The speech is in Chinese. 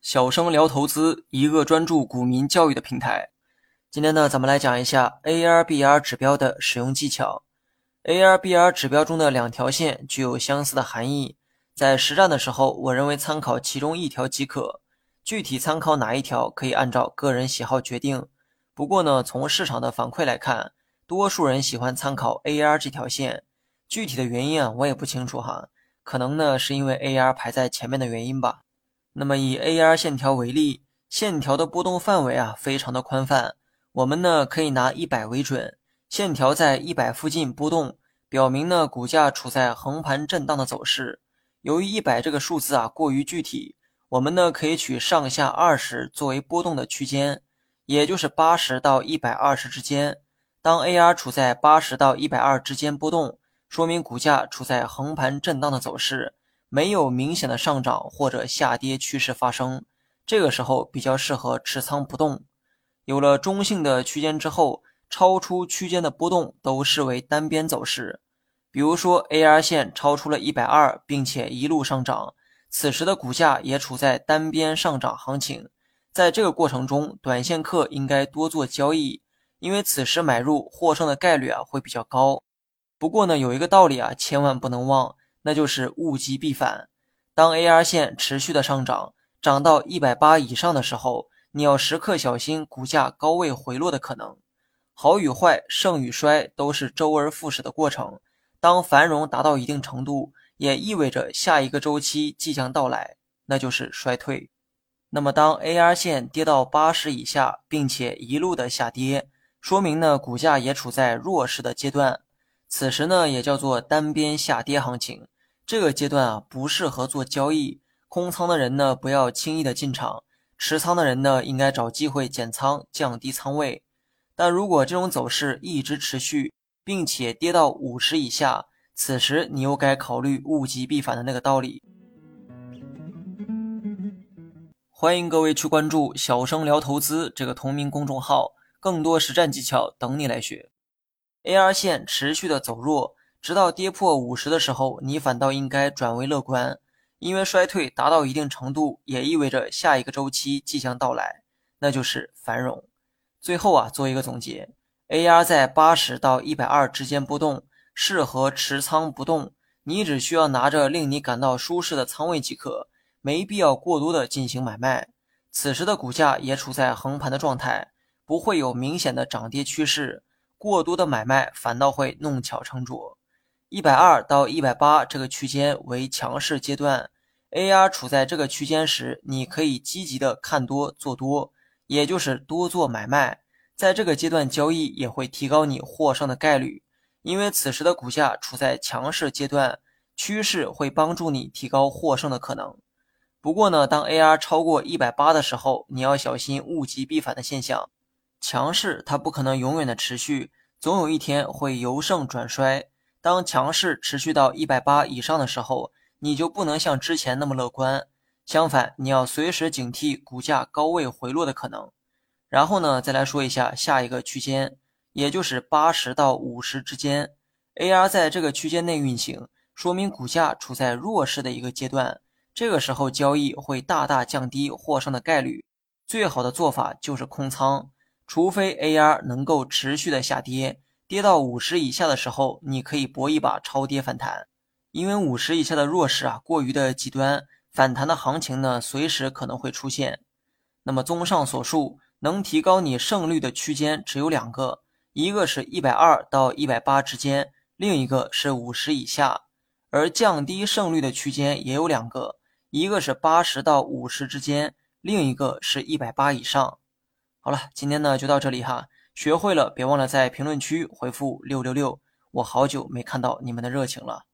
小生聊投资，一个专注股民教育的平台。今天呢，咱们来讲一下 ARBR 指标的使用技巧。ARBR 指标中的两条线具有相似的含义，在实战的时候，我认为参考其中一条即可。具体参考哪一条，可以按照个人喜好决定。不过呢，从市场的反馈来看，多数人喜欢参考 AR 这条线。具体的原因啊，我也不清楚哈，可能呢是因为 AR 排在前面的原因吧。那么以 AR 线条为例，线条的波动范围啊非常的宽泛，我们呢可以拿一百为准，线条在一百附近波动，表明呢股价处在横盘震荡的走势。由于一百这个数字啊过于具体，我们呢可以取上下二十作为波动的区间，也就是八十到一百二十之间。当 AR 处在八十到一百二之间波动，说明股价处在横盘震荡的走势。没有明显的上涨或者下跌趋势发生，这个时候比较适合持仓不动。有了中性的区间之后，超出区间的波动都视为单边走势。比如说，AR 线超出了一百二，并且一路上涨，此时的股价也处在单边上涨行情。在这个过程中，短线客应该多做交易，因为此时买入获胜的概率啊会比较高。不过呢，有一个道理啊，千万不能忘。那就是物极必反。当 AR 线持续的上涨，涨到一百八以上的时候，你要时刻小心股价高位回落的可能。好与坏，盛与衰，都是周而复始的过程。当繁荣达到一定程度，也意味着下一个周期即将到来，那就是衰退。那么，当 AR 线跌到八十以下，并且一路的下跌，说明呢股价也处在弱势的阶段。此时呢，也叫做单边下跌行情。这个阶段啊，不适合做交易。空仓的人呢，不要轻易的进场；持仓的人呢，应该找机会减仓，降低仓位。但如果这种走势一直持续，并且跌到五十以下，此时你又该考虑物极必反的那个道理。欢迎各位去关注“小生聊投资”这个同名公众号，更多实战技巧等你来学。AR 线持续的走弱。直到跌破五十的时候，你反倒应该转为乐观，因为衰退达到一定程度，也意味着下一个周期即将到来，那就是繁荣。最后啊，做一个总结，AR 在八十到一百二之间波动，适合持仓不动，你只需要拿着令你感到舒适的仓位即可，没必要过多的进行买卖。此时的股价也处在横盘的状态，不会有明显的涨跌趋势，过多的买卖反倒会弄巧成拙。一百二到一百八这个区间为强势阶段，AR 处在这个区间时，你可以积极的看多做多，也就是多做买卖。在这个阶段交易也会提高你获胜的概率，因为此时的股价处在强势阶段，趋势会帮助你提高获胜的可能。不过呢，当 AR 超过一百八的时候，你要小心物极必反的现象。强势它不可能永远的持续，总有一天会由盛转衰。当强势持续到一百八以上的时候，你就不能像之前那么乐观。相反，你要随时警惕股价高位回落的可能。然后呢，再来说一下下一个区间，也就是八十到五十之间，AR 在这个区间内运行，说明股价处在弱势的一个阶段。这个时候交易会大大降低获胜的概率。最好的做法就是空仓，除非 AR 能够持续的下跌。跌到五十以下的时候，你可以搏一把超跌反弹，因为五十以下的弱势啊过于的极端，反弹的行情呢随时可能会出现。那么综上所述，能提高你胜率的区间只有两个，一个是一百二到一百八之间，另一个是五十以下。而降低胜率的区间也有两个，一个是八十到五十之间，另一个是一百八以上。好了，今天呢就到这里哈。学会了，别忘了在评论区回复六六六。我好久没看到你们的热情了。